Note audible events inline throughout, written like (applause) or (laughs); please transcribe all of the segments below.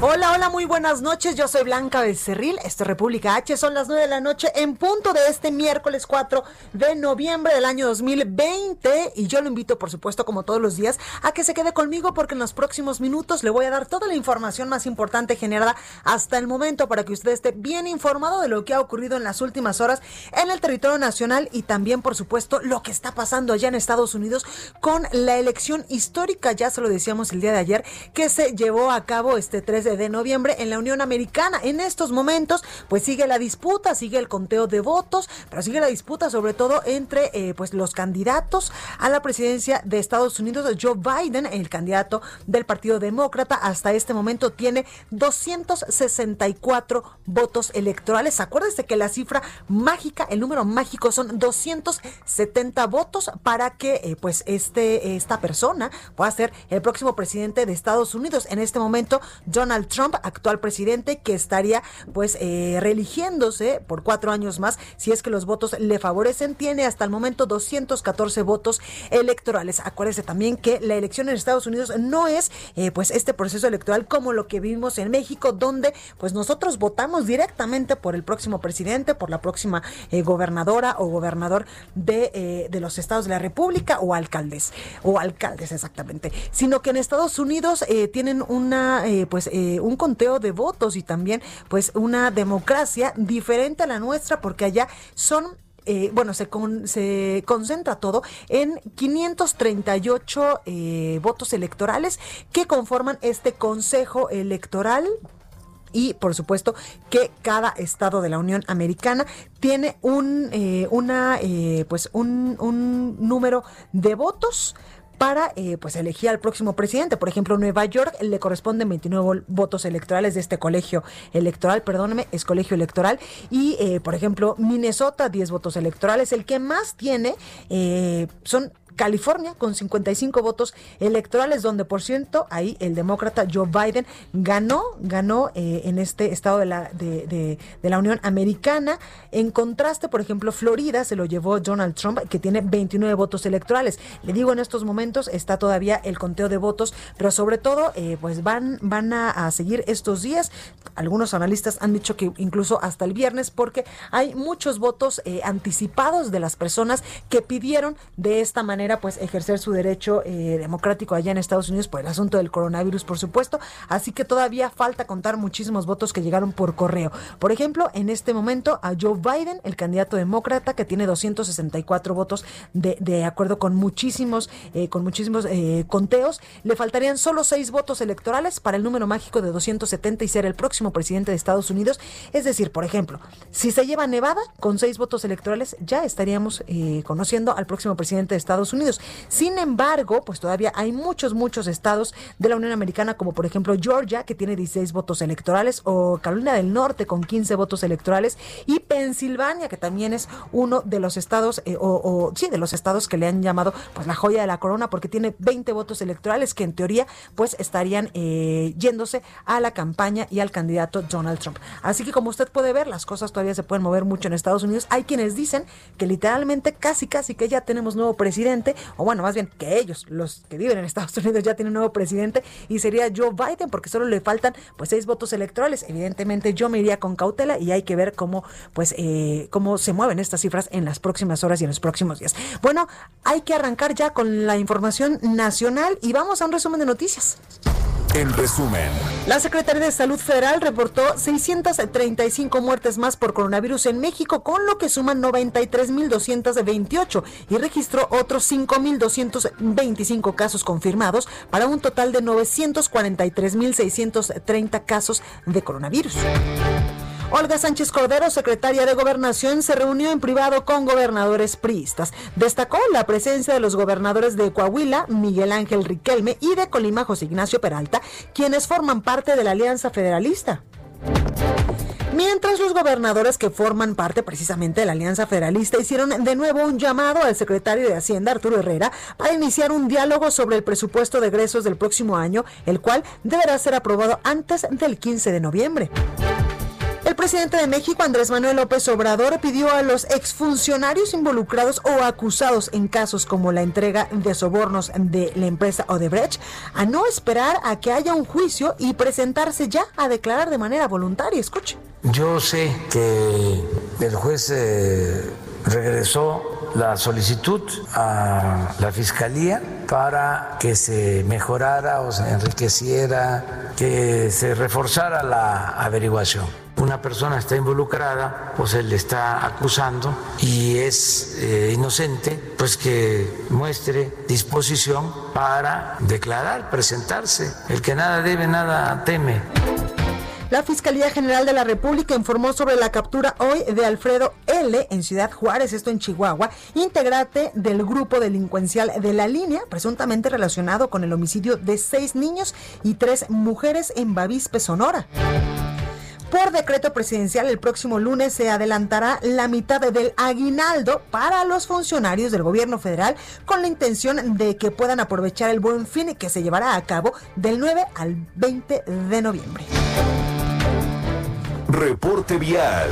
Hola, hola, muy buenas noches. Yo soy Blanca Becerril. Esto es República H. Son las 9 de la noche en punto de este miércoles 4 de noviembre del año 2020. Y yo lo invito, por supuesto, como todos los días, a que se quede conmigo porque en los próximos minutos le voy a dar toda la información más importante generada hasta el momento para que usted esté bien informado de lo que ha ocurrido en las últimas horas en el territorio nacional y también, por supuesto, lo que está pasando allá en Estados Unidos con la elección histórica, ya se lo decíamos el día de ayer, que se llevó a cabo este 3 de noviembre en la Unión Americana. En estos momentos, pues sigue la disputa, sigue el conteo de votos, pero sigue la disputa sobre todo entre eh, pues los candidatos a la presidencia de Estados Unidos. Joe Biden, el candidato del Partido Demócrata, hasta este momento tiene 264 votos electorales. Acuérdense que la cifra mágica, el número mágico son 270 votos para que eh, pues este esta persona pueda ser el próximo presidente de Estados Unidos. En este momento, Donald Trump, actual presidente, que estaría pues eh, reeligiéndose por cuatro años más si es que los votos le favorecen. Tiene hasta el momento 214 votos electorales. Acuérdese también que la elección en Estados Unidos no es eh, pues este proceso electoral como lo que vimos en México, donde pues nosotros votamos directamente por el próximo presidente, por la próxima eh, gobernadora o gobernador de, de, los estados de la República o alcaldes, o alcaldes exactamente, sino que en Estados Unidos tienen una pues eh, un conteo de votos y también pues una democracia diferente a la nuestra porque allá son eh, bueno, se, se concentra todo en 538 eh, votos electorales que conforman este Consejo Electoral y por supuesto que cada estado de la Unión Americana tiene un una pues un, un número de votos para eh, pues elegir al próximo presidente. Por ejemplo, Nueva York le corresponden 29 votos electorales de este colegio electoral, perdóneme, es colegio electoral. Y, eh, por ejemplo, Minnesota, 10 votos electorales. El que más tiene eh, son California con 55 votos electorales, donde por ciento ahí el demócrata Joe Biden ganó, ganó eh, en este estado de la, de, la Unión Americana. En contraste, por ejemplo, Florida se lo llevó Donald Trump, que tiene 29 votos electorales. Le digo, en estos momentos está todavía el conteo de votos, pero sobre todo, eh, pues van, van a, seguir estos días. Algunos analistas han dicho que incluso hasta el viernes, porque hay muchos votos eh, anticipados de las personas que pidieron de esta manera pues ejercer su derecho eh, democrático allá en Estados Unidos por el asunto del coronavirus, por supuesto. Así que todavía falta contar muchísimos votos que llegaron por correo. Por ejemplo, en este momento a Joe Biden, el candidato demócrata, que tiene 264 votos de, de acuerdo con muchísimos, eh, con muchísimos eh, conteos, le faltarían solo seis votos electorales para el número mágico de 270 y ser el próximo presidente de Estados Unidos. Es decir, por ejemplo, si se lleva Nevada con seis votos electorales, ya estaríamos conociendo al próximo presidente de Estados Unidos. Unidos. Sin embargo, pues todavía hay muchos, muchos estados de la Unión Americana, como por ejemplo Georgia, que tiene 16 votos electorales, o Carolina del Norte con 15 votos electorales, y Pensilvania, que también es uno de los estados, eh, o, sí, de los estados que le han llamado pues la joya de la corona, porque tiene 20 votos electorales que en teoría pues estarían eh, yéndose a la campaña y al candidato Donald Trump. Así que como usted puede ver, las cosas todavía se pueden mover mucho en Estados Unidos. Hay quienes dicen que literalmente casi, casi que ya tenemos nuevo presidente o bueno, más bien que ellos, los que viven en Estados (laughs) Unidos, ya tienen un nuevo presidente y sería Joe Biden, porque solo le faltan pues seis votos electorales. Evidentemente yo me iría con cautela y hay que ver cómo pues eh, cómo se mueven estas cifras en las próximas horas y en los próximos días. Bueno, hay que arrancar ya con la información nacional y vamos a un resumen de noticias. En resumen. La Secretaría de Salud Federal reportó 635 muertes más por coronavirus en México, con lo que suman 93.228 y registró otros 5.225 casos confirmados para un total de 943.630 casos de coronavirus. Olga Sánchez Cordero, secretaria de Gobernación, se reunió en privado con gobernadores priistas. Destacó la presencia de los gobernadores de Coahuila, Miguel Ángel Riquelme, y de Colima, José Ignacio Peralta, quienes forman parte de la Alianza Federalista. Mientras los gobernadores que forman parte precisamente de la Alianza Federalista hicieron de nuevo un llamado al secretario de Hacienda, Arturo Herrera, para iniciar un diálogo sobre el presupuesto de egresos del próximo año, el cual deberá ser aprobado antes del 15 de noviembre. Presidente de México, Andrés Manuel López Obrador, pidió a los exfuncionarios involucrados o acusados en casos como la entrega de sobornos de la empresa Odebrecht a no esperar a que haya un juicio y presentarse ya a declarar de manera voluntaria. Escuche. Yo sé que el juez eh, regresó la solicitud a la fiscalía para que se mejorara o se enriqueciera, que se reforzara la averiguación una persona está involucrada o se le está acusando y es eh, inocente, pues que muestre disposición para declarar, presentarse. El que nada debe, nada teme. La Fiscalía General de la República informó sobre la captura hoy de Alfredo L. en Ciudad Juárez, esto en Chihuahua, integrante del grupo delincuencial de la línea, presuntamente relacionado con el homicidio de seis niños y tres mujeres en Bavispe, Sonora. Por decreto presidencial, el próximo lunes se adelantará la mitad del aguinaldo para los funcionarios del gobierno federal con la intención de que puedan aprovechar el buen fin que se llevará a cabo del 9 al 20 de noviembre. Reporte vial.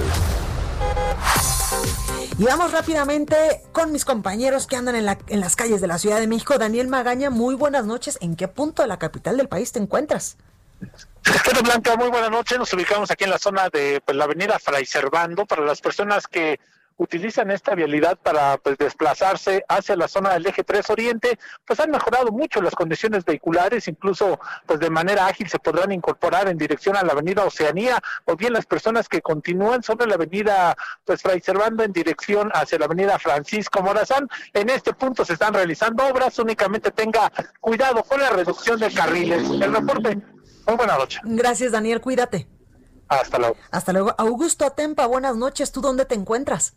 Y vamos rápidamente con mis compañeros que andan en, en, las calles de la Ciudad de México. Daniel Magaña, muy buenas noches. ¿En qué punto de la capital del país te encuentras? Secretario Blanca, muy buenas noches. Nos ubicamos aquí en la zona de pues, la avenida Fray Servando. Para las personas que utilizan esta vialidad para pues, desplazarse hacia la zona del eje 3 Oriente, pues han mejorado mucho las condiciones vehiculares, incluso pues de manera ágil se podrán incorporar en dirección a la avenida Oceanía, o bien las personas que continúan sobre la avenida pues Fray Servando en dirección hacia la avenida Francisco Morazán. En este punto se están realizando obras, únicamente tenga cuidado con la reducción de carriles. El reporte muy buenas noches. Gracias, Daniel. Cuídate. Hasta luego. Hasta luego. Augusto Atempa, buenas noches. ¿Tú dónde te encuentras?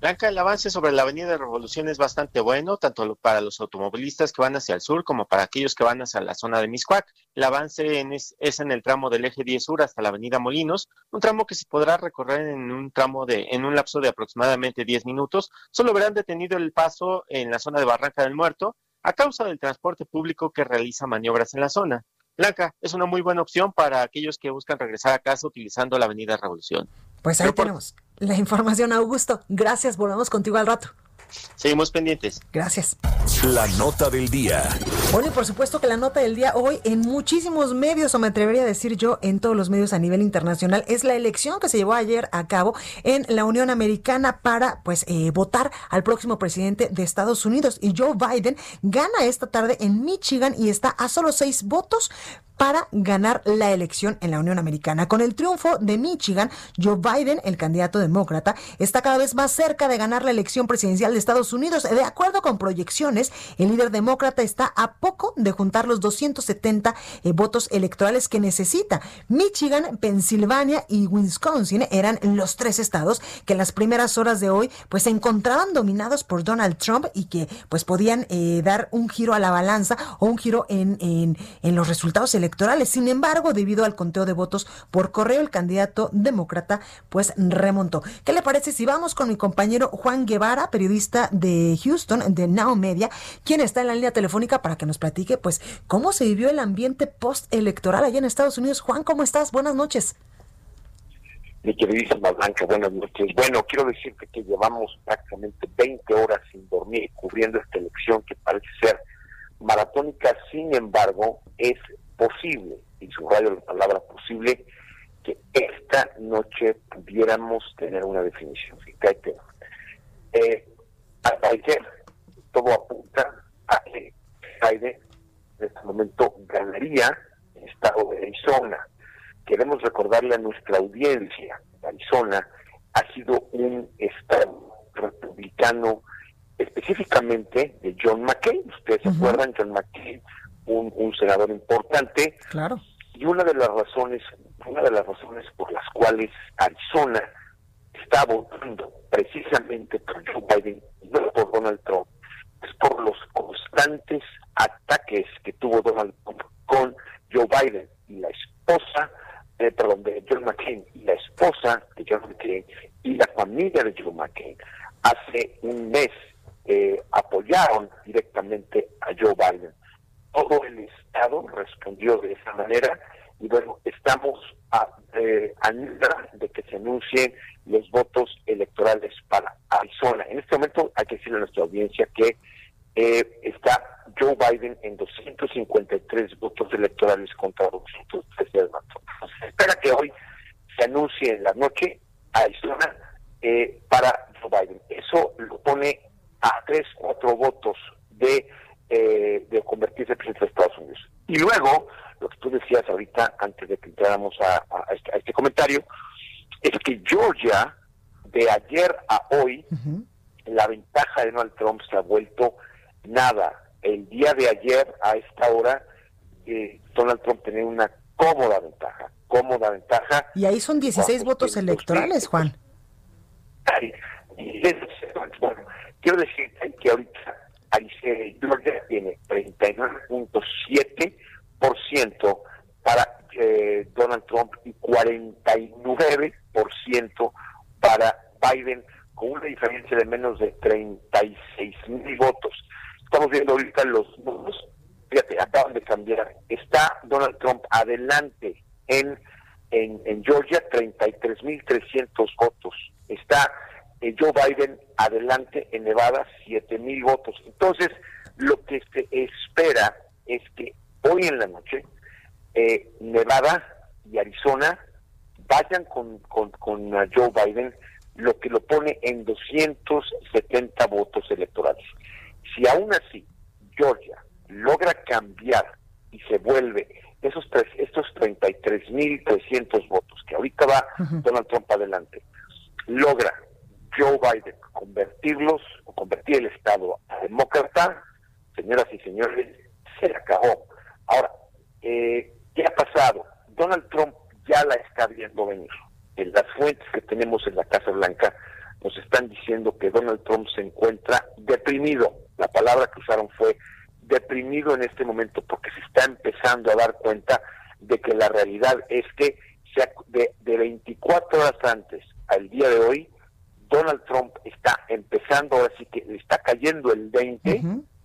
Blanca, el avance sobre la Avenida de Revolución es bastante bueno, tanto para los automovilistas que van hacia el sur como para aquellos que van hacia la zona de Miscuac. El avance es, es, en el tramo del eje 10 sur hasta la Avenida Molinos, un tramo que se podrá recorrer en un tramo de, en un lapso de aproximadamente 10 minutos. Solo verán detenido el paso en la zona de Barranca del Muerto a causa del transporte público que realiza maniobras en la zona. Blanca, es una muy buena opción para aquellos que buscan regresar a casa utilizando la Avenida Revolución. Pues ahí tenemos la información, Augusto. Gracias, volvemos contigo al rato. Seguimos pendientes. Gracias. La nota del día. Bueno, y por supuesto que la nota del día hoy en muchísimos medios, o me atrevería a decir yo, en todos los medios a nivel internacional, es la elección que se llevó ayer a cabo en la Unión Americana para, pues, eh, votar al próximo presidente de Estados Unidos. Y Joe Biden gana esta tarde en Michigan y está a solo seis votos para ganar la elección en la Unión Americana. Con el triunfo de Michigan, Joe Biden, el candidato demócrata, está cada vez más cerca de ganar la elección presidencial de Estados Unidos. De acuerdo con proyecciones, el líder demócrata está a poco de juntar los 270 eh, votos electorales que necesita. Michigan, Pensilvania y Wisconsin eran los tres estados que en las primeras horas de hoy pues se encontraban dominados por Donald Trump y que pues podían eh, dar un giro a la balanza o un giro en, en, en los resultados electorales electorales. Sin embargo, debido al conteo de votos por correo, el candidato demócrata pues remontó. ¿Qué le parece si vamos con mi compañero Juan Guevara, periodista de Houston, de Now Media, quien está en la línea telefónica para que nos platique pues cómo se vivió el ambiente postelectoral allá en Estados Unidos? Juan, ¿cómo estás? Buenas noches. Mi queridísima Blanca, buenas noches. Bueno, quiero decirte que llevamos prácticamente 20 horas sin dormir cubriendo esta elección que parece ser maratónica, sin embargo, es posible, y subrayo la palabra posible, que esta noche pudiéramos tener una definición. Fíjate, eh, ayer todo apunta a que Biden en este momento ganaría estado de Arizona. Queremos recordarle a nuestra audiencia, Arizona ha sido un estado republicano específicamente de John McCain. Ustedes se acuerdan, John McCain, un, un senador importante. Claro. Y una de las razones, una de las razones por las cuales Arizona está votando precisamente por Joe Biden y no por Donald Trump es por los constantes ataques que tuvo Donald Trump con Joe Biden y la esposa, eh, perdón, de John McCain y la esposa de John McCain y la familia de John McCain. Hace un mes eh, apoyaron directamente a Joe Biden. Todo el Estado respondió de esa manera y bueno, estamos a, eh, de que se anuncien los votos electorales para Arizona. En este momento hay que decirle a nuestra audiencia que eh, está Joe Biden en 253 votos electorales contra 213 de espera que hoy se anuncie en la noche Arizona eh, para Joe Biden. Eso lo pone a tres, cuatro votos de, eh, de convertirse en presidente de Estados Unidos. Y luego, lo que tú decías ahorita, antes de que entráramos a, este, este, comentario, es que Georgia, de ayer a hoy, la ventaja de Donald Trump se ha vuelto nada. El día de ayer, a esta hora, eh, Donald Trump tenía una cómoda ventaja, cómoda ventaja. Y ahí son 16 votos electorales, Juan. bueno, quiero decir que ahorita Georgia tiene 39.7% para eh, Donald Trump y 49% para Biden, con una diferencia de menos de 36 mil votos. Estamos viendo ahorita los números, fíjate, acaban de cambiar. Está Donald Trump adelante en, en, en Georgia, 33.300 votos. Está Joe Biden adelante en Nevada, siete mil votos. Entonces, lo que se espera es que hoy en la noche eh, Nevada y Arizona vayan con, con, con Joe Biden, lo que lo pone en 270 votos electorales. Si aún así Georgia logra cambiar y se vuelve esos tres, estos 33.300 votos que ahorita va Donald Trump adelante, logra Joe Biden convertirlos o convertir el Estado a demócrata, señoras y señores, se acabó. Ahora, eh, ¿qué ha pasado? Donald Trump ya la está viendo venir. En las fuentes que tenemos en la Casa Blanca nos están diciendo que Donald Trump se encuentra deprimido. La palabra que usaron fue deprimido en este momento porque se está empezando a dar cuenta de que la realidad es que de, de 24 horas antes al día de hoy, Donald Trump está empezando, ahora sí que le está cayendo el 20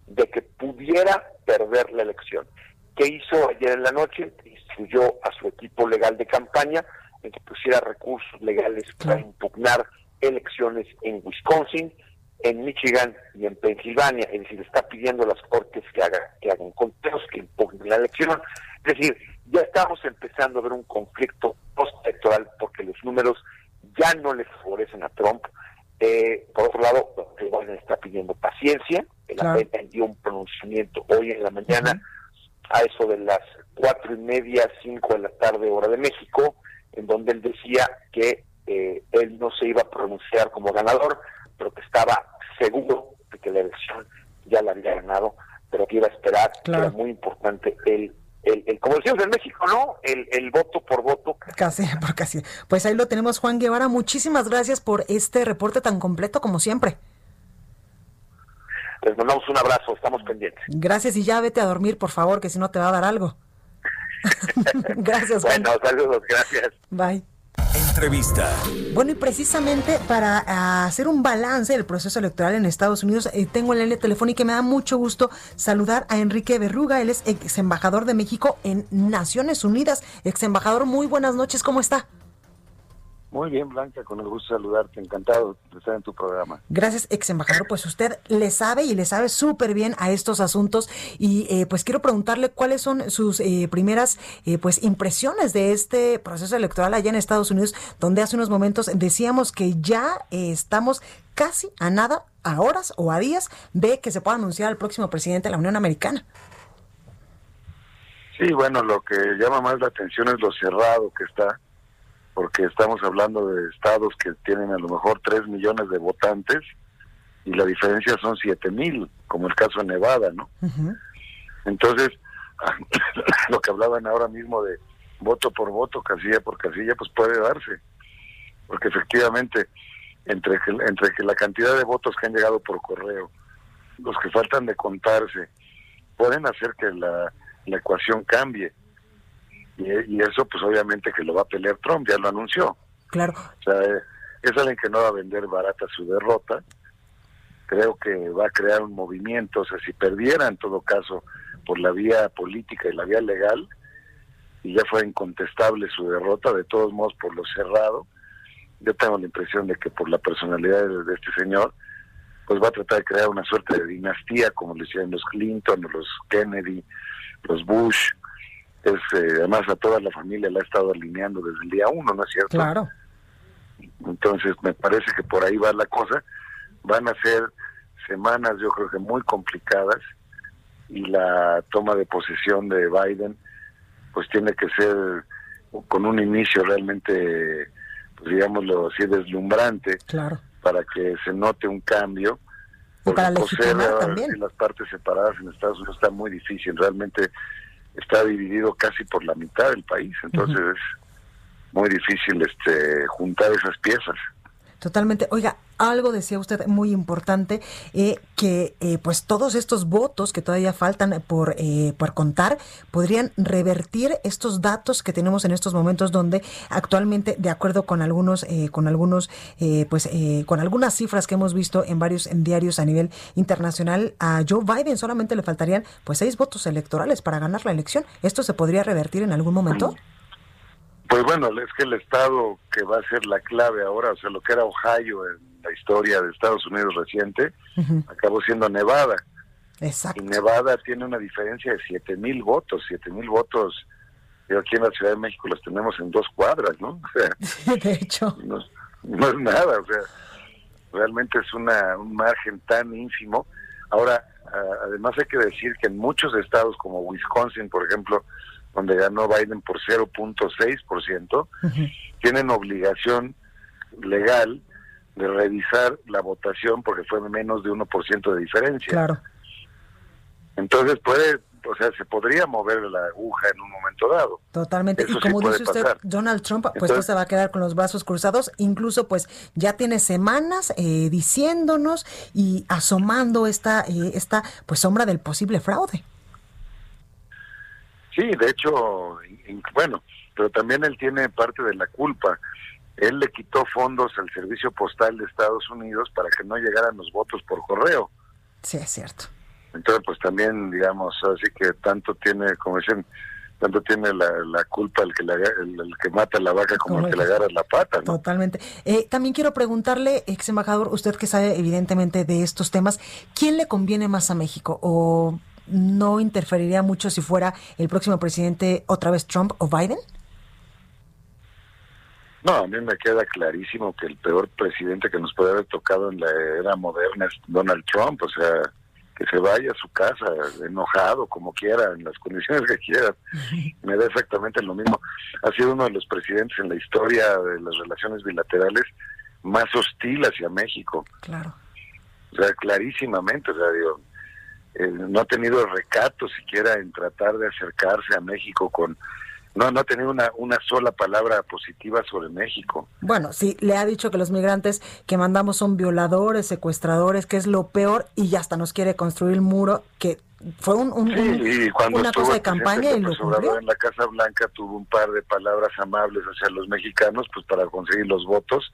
de que pudiera perder la elección. ¿Qué hizo ayer en la noche? Instruyó a su equipo legal de campaña en que pusiera recursos legales para impugnar elecciones en Wisconsin, en Michigan y en Pensilvania. Es decir, está pidiendo a las cortes que, haga, que hagan conteos, que impugnen la elección. Es decir, ya estamos empezando a ver un conflicto post-electoral porque los números ya no le favorecen a Trump. Eh, por otro lado, Biden está pidiendo paciencia. El claro. dio un pronunciamiento hoy en la mañana a eso de las cuatro y media, cinco de la tarde, hora de México, en donde él decía que eh, él no se iba a pronunciar como ganador, pero que estaba seguro de que la elección ya la había ganado, pero que iba a esperar, que era muy importante el el, como decimos en México, ¿no? El, el, voto por voto. Casi, (laughs) por casi. Pues ahí lo tenemos, Juan Guevara. Muchísimas gracias por este reporte tan completo como siempre. Les mandamos un abrazo, estamos pendientes. Gracias y ya vete a dormir, por favor, que si no te va a dar algo. (laughs) gracias, Juan. Bueno, saludos, gracias. Bye. Entrevista. Bueno, y precisamente para ah, hacer un balance del proceso electoral en Estados Unidos, eh, tengo en la línea telefónica y me da mucho gusto saludar a Enrique Berruga. Él es ex embajador de México en Naciones Unidas. Ex embajador, muy buenas noches, ¿cómo está? Muy bien, Blanca, con el gusto de saludarte, encantado de estar en tu programa. Gracias, ex embajador. Pues usted le sabe y le sabe súper bien a estos asuntos y eh, pues quiero preguntarle cuáles son sus eh, primeras eh, pues impresiones de este proceso electoral allá en Estados Unidos, donde hace unos momentos decíamos que ya estamos casi a nada, a horas o a días de que se pueda anunciar al próximo presidente de la Unión Americana. Sí, bueno, lo que llama más la atención es lo cerrado que está, porque estamos hablando de estados que tienen a lo mejor 3 millones de votantes y la diferencia son 7 mil, como el caso de Nevada, ¿no? Entonces, (laughs) lo que hablaban ahora mismo de voto por voto, casilla por casilla, pues puede darse, porque efectivamente, entre que, entre que la cantidad de votos que han llegado por correo, los que faltan de contarse, pueden hacer que la la ecuación cambie. Y, eso, pues obviamente que lo va a pelear Trump, ya lo anunció. Claro. O sea, es alguien que no va a vender barata su derrota. Creo que va a crear un movimiento, o sea, si perdiera en todo caso por la vía política y la vía legal, y ya fue incontestable su derrota, de todos modos por lo cerrado, yo tengo la impresión de que por la personalidad de, este señor, pues va a tratar de crear una suerte de dinastía, como le decían los Clinton los Kennedy, los Bush, es, eh, además a toda la familia la ha estado alineando desde el día uno, ¿no es cierto? Claro. Entonces me parece que por ahí va la cosa. Van a ser semanas yo creo que muy complicadas y la toma de posesión de Biden pues tiene que ser con un inicio realmente, pues digámoslo así, deslumbrante claro. para que se note un cambio y para legitimar también. las partes separadas en Estados Unidos está muy difícil. Realmente está dividido casi por la mitad del país. Entonces es muy difícil este juntar esas piezas. Totalmente. Oiga, algo decía usted muy importante, eh, que eh, pues todos estos votos que todavía faltan por, eh, por contar podrían revertir estos datos que tenemos en estos momentos donde actualmente, de acuerdo con algunos, con algunos, pues con algunas cifras que hemos visto en varios diarios a nivel internacional, a Joe Biden solamente le faltarían pues seis votos electorales para ganar la elección. ¿Esto se podría revertir en algún momento? Pues bueno, es que el estado que va a ser la clave ahora, o sea, lo que era Ohio en la historia de Estados Unidos reciente, acabó siendo Nevada. Exacto. Y Nevada tiene una diferencia de siete mil votos, siete mil votos. Yo aquí en la Ciudad de México los tenemos en dos cuadras, ¿no? (laughs) (laughs) de hecho. No, es nada, o sea, realmente es una, un margen tan ínfimo. Ahora, además hay que decir que en muchos estados como Wisconsin, por ejemplo, donde ganó Biden por 0.6%, tienen obligación legal de revisar la votación porque fue menos de 1% de diferencia. Claro. Entonces puede, o sea, se podría mover la aguja en un momento dado. Totalmente. y como dice usted, Donald Trump, pues no se va a quedar con los brazos cruzados. Incluso, pues ya tiene semanas eh, diciéndonos y asomando esta, eh, esta, pues sombra del posible fraude. Sí, de hecho, bueno, pero también él tiene parte de la culpa. Él le quitó fondos al servicio postal de Estados Unidos para que no llegaran los votos por correo. Sí, es cierto. Entonces, pues también, digamos, así que tanto tiene, como dicen, tanto tiene la, culpa el que, el, que mata la vaca como el que le agarra la pata. ¿no? Totalmente. Eh, también quiero preguntarle, ex embajador, usted que sabe evidentemente de estos temas, ¿quién le conviene más a México? ¿O no interferiría mucho si fuera el próximo presidente otra vez Trump o Biden? No, a mí me queda clarísimo que el peor presidente que nos puede haber tocado en la era moderna es Donald Trump, o sea, que se vaya a su casa enojado, como quiera, en las condiciones que quiera. Me da exactamente lo mismo. Ha sido uno de los presidentes en la historia de las relaciones bilaterales más hostil hacia México. Claro. O sea, clarísimamente, o sea, digo, eh, no ha tenido recato siquiera en tratar de acercarse a México con no no ha tenido una, una sola palabra positiva sobre México. Bueno, sí, le ha dicho que los migrantes que mandamos son violadores, secuestradores, que es lo peor, y ya hasta nos quiere construir el muro, que fue un, una cosa de campaña y lo En la Casa Blanca tuvo un par de palabras amables hacia los mexicanos, pues para conseguir los votos,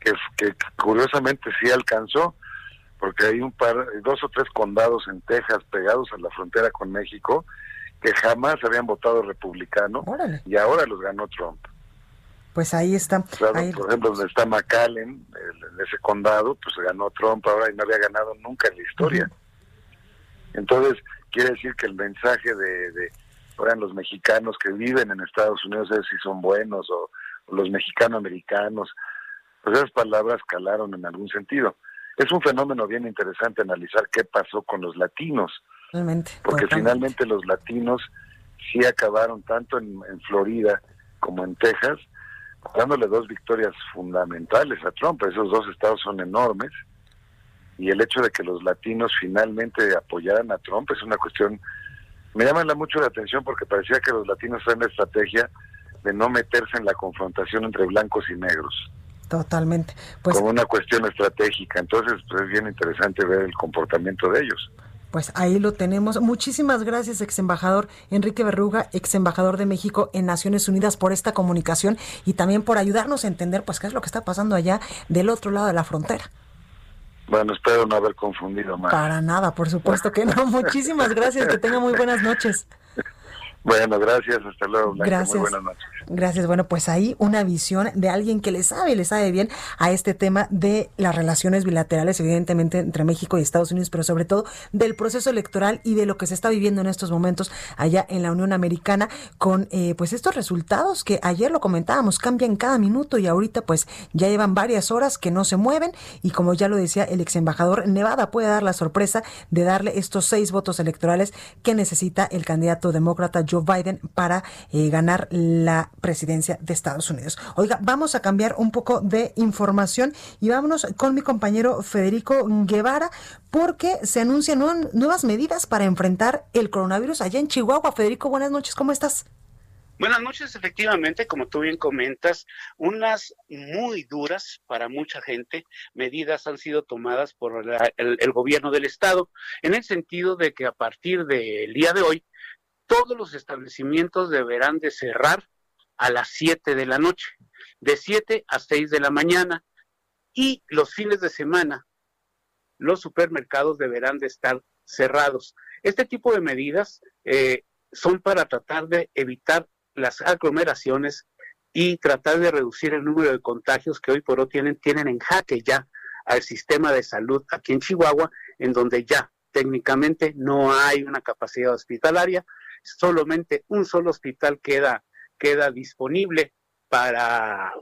que, que curiosamente sí alcanzó porque hay un par, dos o tres condados en Texas pegados a la frontera con México que jamás habían votado republicano y ahora los ganó Trump. Pues ahí está. Por ejemplo, donde está McAllen, en ese condado, pues ganó Trump ahora y no había ganado nunca en la historia. Entonces, quiere decir que el mensaje de, de los mexicanos que viven en Estados Unidos es si son buenos o, o los mexicano-americanos, pues esas palabras calaron en algún sentido es un fenómeno bien interesante analizar qué pasó con los latinos. Realmente. Porque finalmente los latinos sí acabaron tanto en, en Florida como en Texas, dándole dos victorias fundamentales a Trump. Esos dos estados son enormes y el hecho de que los latinos finalmente apoyaran a Trump es una cuestión, me llama mucho la atención porque parecía que los latinos traen la estrategia de no meterse en la confrontación entre blancos y negros. Totalmente. Pues, como una cuestión estratégica. Entonces, pues, es bien interesante ver el comportamiento de ellos. Pues ahí lo tenemos. Muchísimas gracias, ex embajador Enrique Berruga, ex embajador de México en Naciones Unidas, por esta comunicación y también por ayudarnos a entender pues qué es lo que está pasando allá del otro lado de la frontera. Bueno, espero no haber confundido más. Para nada, por supuesto que no. (laughs) Muchísimas gracias, que tenga muy buenas noches. Bueno, gracias, hasta luego. Gracias. Muy buenas noches. Gracias. Bueno, pues ahí una visión de alguien que le sabe, le sabe bien a este tema de las relaciones bilaterales, evidentemente entre México y Estados Unidos, pero sobre todo del proceso electoral y de lo que se está viviendo en estos momentos allá en la Unión Americana con eh, pues estos resultados que ayer lo comentábamos, cambian cada minuto y ahorita pues ya llevan varias horas que no se mueven y como ya lo decía el ex embajador, Nevada puede dar la sorpresa de darle estos seis votos electorales que necesita el candidato demócrata Joe Biden para eh, ganar la presidencia de Estados Unidos. Oiga, vamos a cambiar un poco de información y vámonos con mi compañero Federico Guevara porque se anuncian nuevas medidas para enfrentar el coronavirus allá en Chihuahua. Federico, buenas noches, ¿cómo estás? Buenas noches, efectivamente, como tú bien comentas, unas muy duras para mucha gente, medidas han sido tomadas por el, el, gobierno del estado, en el sentido de que a partir del día de hoy todos los establecimientos deberán de cerrar a las 7 de la noche, de 7 a 6 de la mañana. Y los fines de semana, los supermercados deberán de estar cerrados. Este tipo de medidas eh, son para tratar de evitar las aglomeraciones y tratar de reducir el número de contagios que hoy por hoy tienen, tienen en jaque ya al sistema de salud aquí en Chihuahua, en donde ya técnicamente no hay una capacidad hospitalaria, solamente un solo hospital queda, queda disponible para,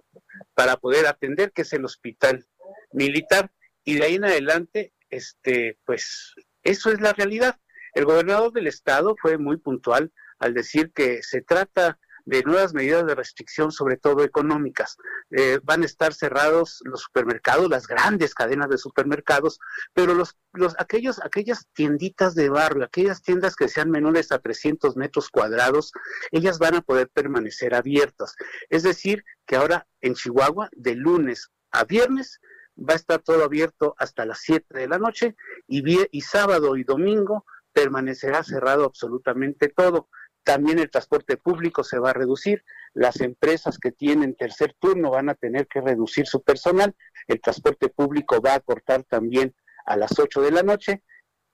para poder atender, que es el hospital militar, y de ahí en adelante, este, pues eso es la realidad. El gobernador del estado fue muy puntual al decir que se trata de nuevas medidas de restricción, sobre todo económicas. Eh, van a estar cerrados los supermercados, las grandes cadenas de supermercados, pero los, los, aquellos, aquellas tienditas de barrio, aquellas tiendas que sean menores a 300 metros cuadrados, ellas van a poder permanecer abiertas. Es decir, que ahora en Chihuahua, de lunes a viernes, va a estar todo abierto hasta las 7 de la noche y, y sábado y domingo permanecerá cerrado absolutamente todo. También el transporte público se va a reducir. Las empresas que tienen tercer turno van a tener que reducir su personal. El transporte público va a cortar también a las 8 de la noche.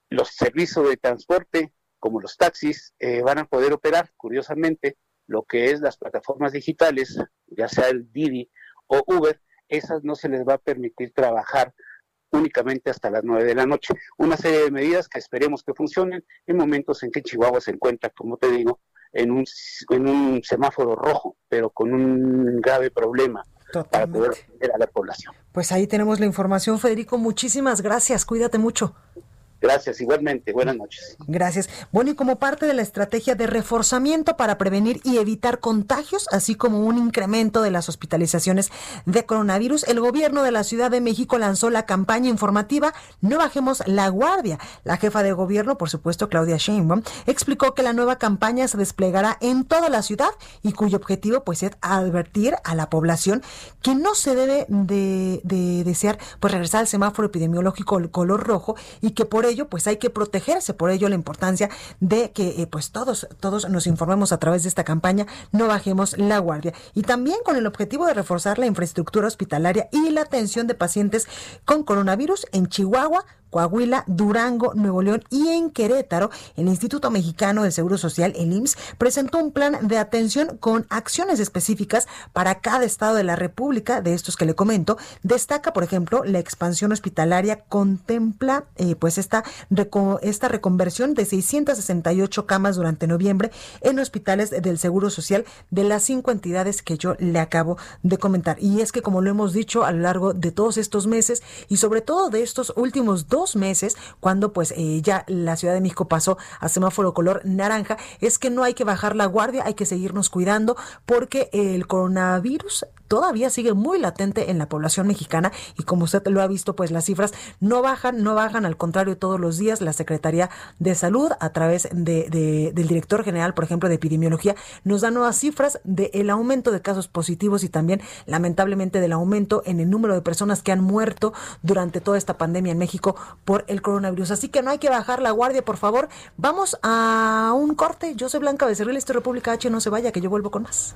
Los servicios de transporte, como los taxis, eh, van a poder operar, curiosamente, lo que es las plataformas digitales, ya sea el Didi o Uber, esas no se les va a permitir trabajar únicamente hasta las 9 de la noche. Una serie de medidas que esperemos que funcionen en momentos en que Chihuahua se encuentra, como te digo, en un, en un semáforo rojo, pero con un grave problema para poder atender a la población. Pues ahí tenemos la información, Federico. Muchísimas gracias. Cuídate mucho. Gracias, igualmente. Buenas noches. Gracias. Bueno, y como parte de la estrategia de reforzamiento para prevenir y evitar contagios, así como un incremento de las hospitalizaciones de coronavirus, el gobierno de la Ciudad de México lanzó la campaña informativa No bajemos la guardia. La jefa de gobierno, por supuesto, Claudia Sheinbaum, explicó que la nueva campaña se desplegará en toda la ciudad y cuyo objetivo pues es advertir a la población que no se debe de, de desear pues regresar al semáforo epidemiológico color rojo y que por ello, pues hay que protegerse. Por ello, la importancia de que eh, pues todos, todos nos informemos a través de esta campaña, no bajemos la guardia. Y también con el objetivo de reforzar la infraestructura hospitalaria y la atención de pacientes con coronavirus en Chihuahua, Coahuila, Durango, Nuevo León y en Querétaro, el Instituto Mexicano del Seguro Social, el IMSS, presentó un plan de atención con acciones específicas para cada estado de la República, de estos que le comento. Destaca, por ejemplo, la expansión hospitalaria contempla eh, pues esta, esta reconversión de 668 camas durante noviembre en hospitales del Seguro Social de las cinco entidades que yo le acabo de comentar. Y es que, como lo hemos dicho a lo largo de todos estos meses y sobre todo de estos últimos dos dos meses, cuando pues eh, ya la Ciudad de México pasó a semáforo color naranja, es que no hay que bajar la guardia, hay que seguirnos cuidando porque el coronavirus todavía sigue muy latente en la población mexicana y como usted lo ha visto, pues las cifras no bajan, no bajan, al contrario, todos los días la Secretaría de Salud a través de, del director general, por ejemplo, de epidemiología, nos da nuevas cifras del aumento de casos positivos y también lamentablemente del aumento en el número de personas que han muerto durante toda esta pandemia en México por el coronavirus. Así que no hay que bajar la guardia, por favor. Vamos a un corte. Yo soy Blanca Becerril, esto República H, no se vaya, que yo vuelvo con más.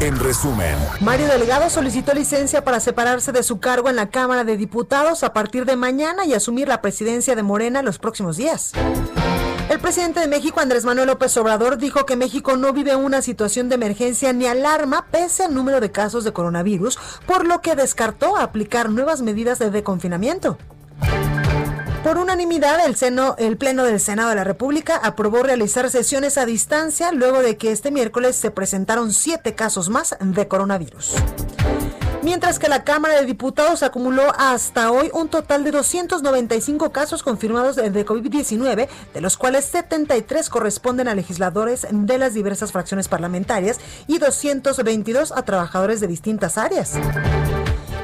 En resumen, Mario Delgado solicitó licencia para separarse de su cargo en la Cámara de Diputados a partir de mañana y asumir la presidencia de Morena los próximos días. El presidente de México, Andrés Manuel López Obrador, dijo que México no vive una situación de emergencia ni alarma pese al número de casos de coronavirus, por lo que descartó aplicar nuevas medidas de confinamiento. Por unanimidad, el, Pleno del Senado de la República aprobó realizar sesiones a distancia luego de que este miércoles se presentaron siete casos más de coronavirus mientras que la Cámara de Diputados acumuló hasta hoy un total de 295 casos confirmados de COVID-19, de los cuales 73 corresponden a legisladores de las diversas fracciones parlamentarias y 222 a trabajadores de distintas áreas.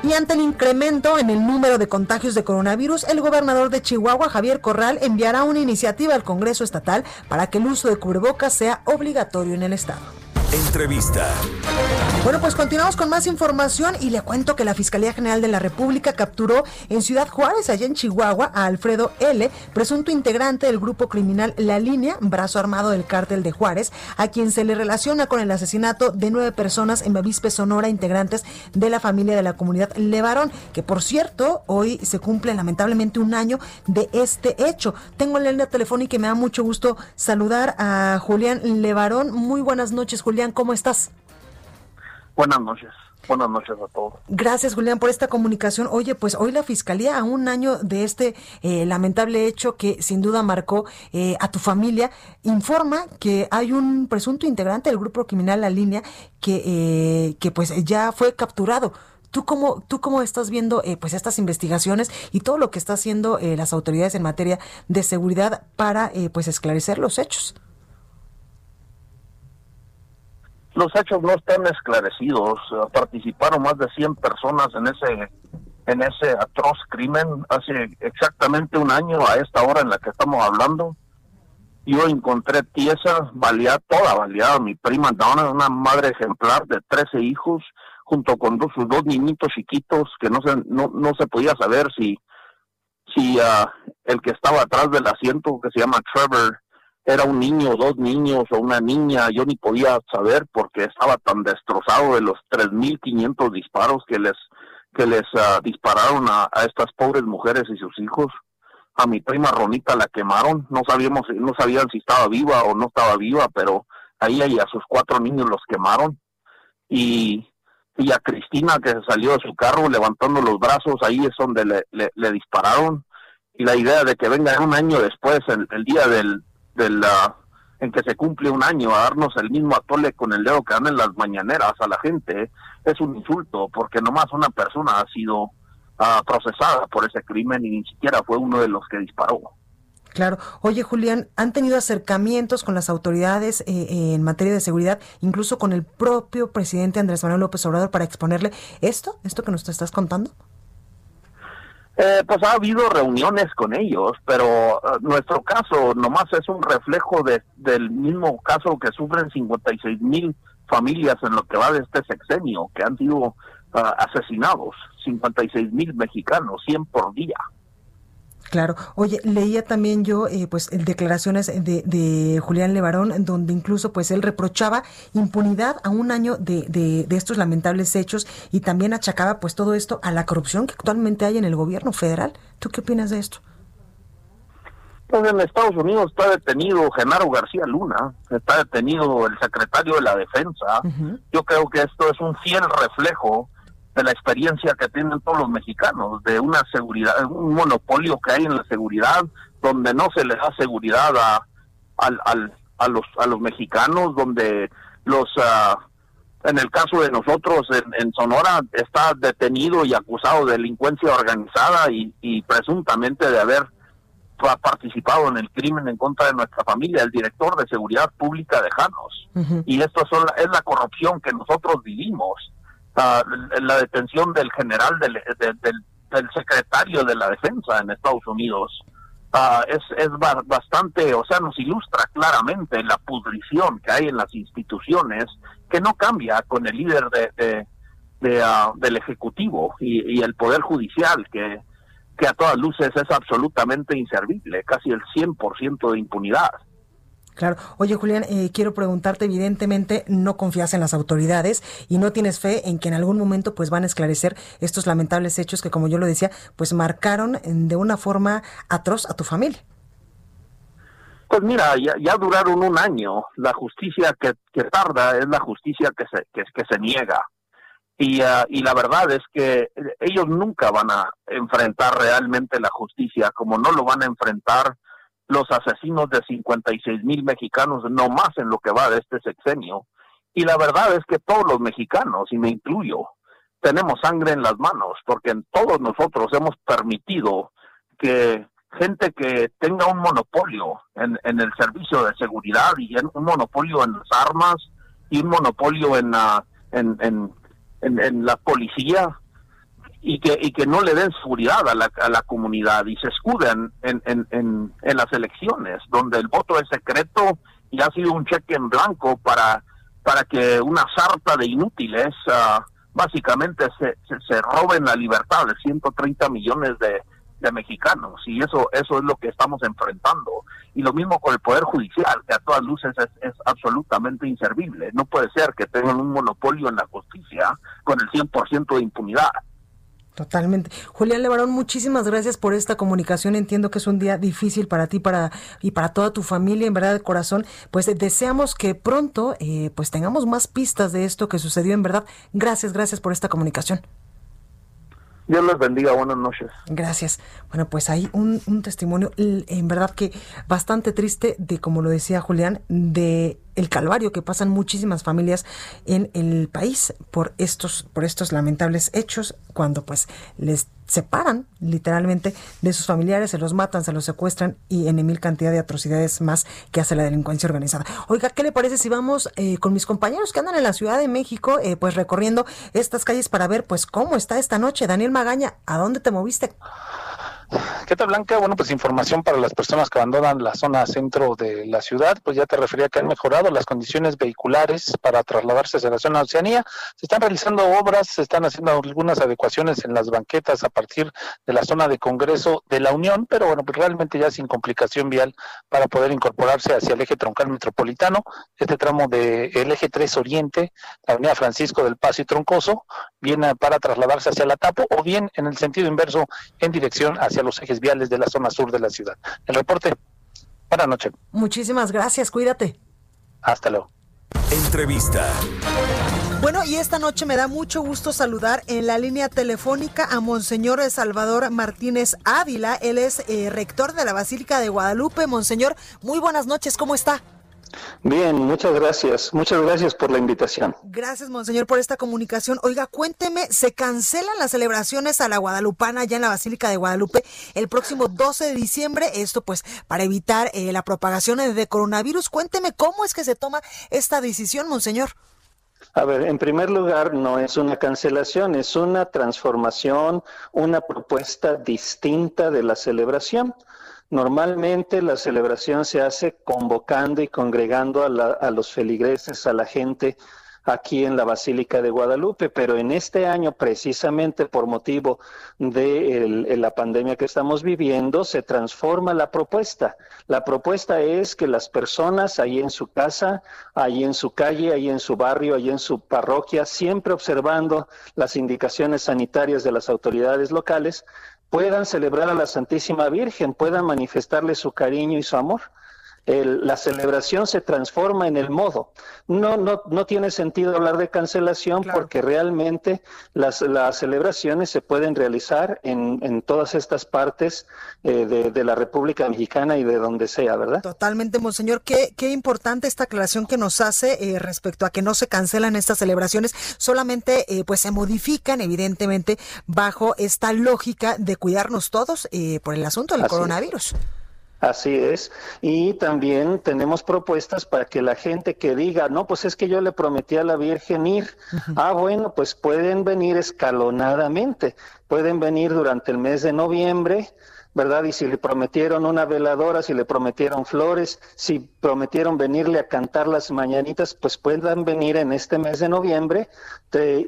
Y ante el incremento en el número de contagios de coronavirus, el gobernador de Chihuahua, Javier Corral, enviará una iniciativa al Congreso Estatal para que el uso de cubrebocas sea obligatorio en el Estado. Entrevista. Bueno, pues continuamos con más información y le cuento que la Fiscalía General de la República capturó en Ciudad Juárez, allá en Chihuahua, a Alfredo L., presunto integrante del grupo criminal La Línea, brazo armado del cártel de Juárez, a quien se le relaciona con el asesinato de nueve personas en Bavispe, Sonora, integrantes de la familia de la comunidad Levarón, que por cierto, hoy se cumple lamentablemente un año de este hecho. Tengo en la línea telefónica y me da mucho gusto saludar a Julián Levarón. Muy buenas noches, Julián. ¿Cómo estás? Buenas noches. Buenas noches a todos. Gracias, Julián, por esta comunicación. Oye, pues hoy la Fiscalía, a un año de este eh, lamentable hecho que sin duda marcó eh, a tu familia, informa que hay un presunto integrante del grupo criminal La Línea que, eh, que pues ya fue capturado. ¿Tú cómo, ¿Tú cómo estás viendo pues estas investigaciones y todo lo que están haciendo las autoridades en materia de seguridad para pues esclarecer los hechos? Los hechos no están esclarecidos. Participaron más de 100 personas en ese en ese atroz crimen hace exactamente un año a esta hora en la que estamos hablando. Yo encontré tiesa, valía toda, valía mi prima Donna, una madre ejemplar de 13 hijos, junto con dos, sus dos niñitos chiquitos que no se, no, no se podía saber si, si ah, el que estaba atrás del asiento, que se llama Trevor, era un niño, dos niños o una niña, yo ni podía saber porque estaba tan destrozado de los 3.500 disparos que les que les ah, dispararon a, estas pobres mujeres y sus hijos. A mi prima Ronita la quemaron, no sabíamos, no sabían si estaba viva o no estaba viva, pero ahí y a sus cuatro niños los quemaron. Y, y a Cristina que salió de su carro levantando los brazos, ahí es donde le, le, dispararon. Y la idea de que venga un año después, el día del, en que se cumple un año a darnos el mismo atole con el dedo que dan en las mañaneras a la gente es un insulto porque nomás una persona ha sido ah, procesada por ese crimen y ni siquiera fue uno de los que disparó. Claro. Oye, Julián, ¿han tenido acercamientos con las autoridades eh, en materia de seguridad, incluso con el propio presidente Andrés Manuel López Obrador, para exponerle esto, esto que nos estás contando? Eh, pues ha habido reuniones con ellos, pero eh, nuestro caso nomás es un reflejo de, del mismo caso que sufren 56 mil familias en lo que va de este sexenio, que han sido ah, asesinados, 56 mil mexicanos, 100 por día. Claro. Oye, leía también yo, eh, pues, declaraciones de, de, Julián Levarón, donde incluso, pues, él reprochaba impunidad a un año de, de, de, estos lamentables hechos y también achacaba, pues, todo esto a la corrupción que actualmente hay en el gobierno federal. ¿Tú qué opinas de esto? Pues en Estados Unidos está detenido Genaro García Luna, está detenido el secretario de la Defensa. Yo creo que esto es un fiel reflejo de la experiencia que tienen todos los mexicanos, de una seguridad, un monopolio que hay en la seguridad, donde no se le da seguridad a, a, los, a los mexicanos, donde los... Ah, en el caso de nosotros en, Sonora está detenido y acusado de delincuencia organizada y, y presuntamente de haber participado en el crimen en contra de nuestra familia, el director de seguridad pública de Janos. Y esto son, es la corrupción que nosotros vivimos. La detención del general, del, del, secretario de la defensa en Estados Unidos, uh, es, es bastante, o sea, nos ilustra claramente la pudrición que hay en las instituciones, que no cambia con el líder de, de, ah, del Ejecutivo y, y, el Poder Judicial, que, que a todas luces es absolutamente inservible, casi el 100% de impunidad. Claro. Oye, Julián, eh, quiero preguntarte, evidentemente no confías en las autoridades y no tienes fe en que en algún momento pues van a esclarecer estos lamentables hechos que, como yo lo decía, pues marcaron de una forma atroz a tu familia. Pues mira, ya, duraron un año. La justicia que, tarda es la justicia que se, que, que se niega. Y, ah, y la verdad es que ellos nunca van a enfrentar realmente la justicia, como no lo van a enfrentar los asesinos de 56 mil mexicanos, no más en lo que va de este sexenio. Y la verdad es que todos los mexicanos, y me incluyo, tenemos sangre en las manos, porque en todos nosotros hemos permitido que gente que tenga un monopolio en, en el servicio de seguridad y un monopolio en las armas y un monopolio en, en, en, en la policía, y que, y que no le den seguridad a la, a la comunidad y se escuden en, en, en, en, las elecciones, donde el voto es secreto y ha sido un cheque en blanco para, para que una sarta de inútiles uh, básicamente se, se, roben la libertad de 130 millones de, de mexicanos. Y eso eso es lo que estamos enfrentando. Y lo mismo con el poder judicial que a todas luces es, es absolutamente inservible. No puede ser que tengan un monopolio en la justicia con el 100% de impunidad Totalmente. Julián Levarón, muchísimas gracias por esta comunicación. Entiendo que es un día difícil para ti para, y para toda tu familia, en verdad de corazón. Pues deseamos que pronto eh, pues tengamos más pistas de esto que sucedió en verdad. Gracias, gracias por esta comunicación. Dios les bendiga, buenas noches. Gracias. Bueno, pues hay un, un testimonio en verdad que bastante triste de, como lo decía Julián, de el calvario que pasan muchísimas familias en el país por estos, por estos lamentables hechos, cuando pues les separan literalmente de sus familiares, se los matan, se los secuestran y en mil cantidad de atrocidades más que hace la delincuencia organizada. Oiga, ¿qué le parece si vamos eh, con mis compañeros que andan en la Ciudad de México, eh, pues recorriendo estas calles para ver pues cómo está esta noche? Daniel Magaña, ¿a dónde te moviste? ¿Qué tal, Blanca? Bueno, pues información para las personas que abandonan la zona centro de la ciudad, pues ya te refería que han mejorado las condiciones vehiculares para trasladarse hacia la zona de Oceanía. Se están realizando obras, se están haciendo algunas adecuaciones en las banquetas a partir de la zona de Congreso de la Unión, pero bueno, pues realmente ya sin complicación vial para poder incorporarse hacia el eje troncal metropolitano, este tramo del el eje 3 Oriente, la avenida Francisco del Paso y Troncoso, viene para trasladarse hacia la Tapo o bien en el sentido inverso en dirección hacia los ejes viales de la zona sur de la ciudad. El reporte. Buenas noches. Muchísimas gracias, cuídate. Hasta luego. Entrevista. Bueno, y esta noche me da mucho gusto saludar en la línea telefónica a Monseñor Salvador Martínez Ávila. Él es eh, rector de la Basílica de Guadalupe. Monseñor, muy buenas noches, ¿cómo está? Bien, muchas gracias. Muchas gracias por la invitación. Gracias, monseñor, por esta comunicación. Oiga, cuénteme, ¿se cancelan las celebraciones a la Guadalupana allá en la Basílica de Guadalupe el próximo 12 de diciembre? Esto pues para evitar eh, la propagación de coronavirus. Cuénteme cómo es que se toma esta decisión, monseñor. A ver, en primer lugar, no es una cancelación, es una transformación, una propuesta distinta de la celebración. Normalmente la celebración se hace convocando y congregando a, los feligreses, a la gente aquí en la Basílica de Guadalupe, pero en este año, precisamente por motivo de la pandemia que estamos viviendo, se transforma la propuesta. La propuesta es que las personas ahí en su casa, ahí en su calle, ahí en su barrio, ahí en su parroquia, siempre observando las indicaciones sanitarias de las autoridades locales, puedan celebrar a la Santísima Virgen, puedan manifestarle su cariño y su amor la celebración se transforma en el modo. No, no, no tiene sentido hablar de cancelación porque realmente las, las, celebraciones se pueden realizar en, en todas estas partes eh, de, de, la República Mexicana y de donde sea, ¿verdad? Totalmente, Monseñor. Qué, qué importante esta aclaración que nos hace eh, respecto a que no se cancelan estas celebraciones, solamente eh, pues se modifican, evidentemente, bajo esta lógica de cuidarnos todos por el asunto del coronavirus. Así es. Y también tenemos propuestas para que la gente que diga, no, pues es que yo le prometí a la Virgen ir. Ah, bueno, pues pueden venir escalonadamente. Pueden venir durante el mes de noviembre ¿verdad? Y si le prometieron una veladora, si le prometieron flores, si prometieron venirle a cantar las mañanitas, pues puedan venir en este mes de noviembre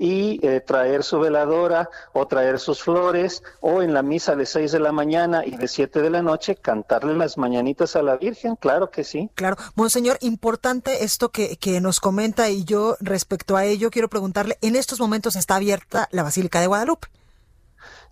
y eh, traer su veladora o traer sus flores o en la misa de 6 de la mañana y de 7 de la noche cantarle las mañanitas a la Virgen, claro que sí. Claro, Monseñor, importante esto que, que nos comenta y yo respecto a ello quiero preguntarle, en estos momentos está abierta la Basílica de Guadalupe.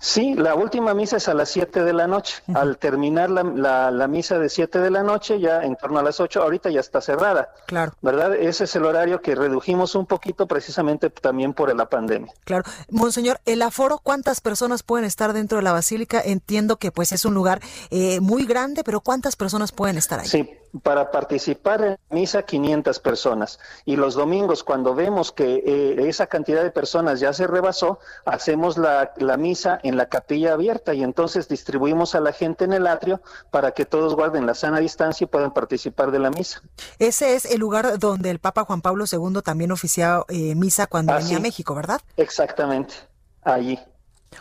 Sí, la última misa es a las 7 de la noche. Al terminar la, la, misa de 7 de la noche, ya en torno a las 8, ahorita ya está cerrada. Claro. ¿Verdad? Ese es el horario que redujimos un poquito precisamente también por la pandemia. Claro. Monseñor, el aforo, ¿cuántas personas pueden estar dentro de la basílica? Entiendo que pues es un lugar eh, muy grande, pero ¿cuántas personas pueden estar ahí? Sí, para participar en misa 500 personas. Y los domingos, cuando vemos que eh, esa cantidad de personas ya se rebasó, hacemos la, la, misa en la capilla abierta y entonces distribuimos a la gente en el atrio para que todos guarden la sana distancia y puedan participar de la misa. Ese es el lugar donde el Papa Juan Pablo II también oficiaba eh, misa cuando venía a México, ¿verdad? Exactamente, allí.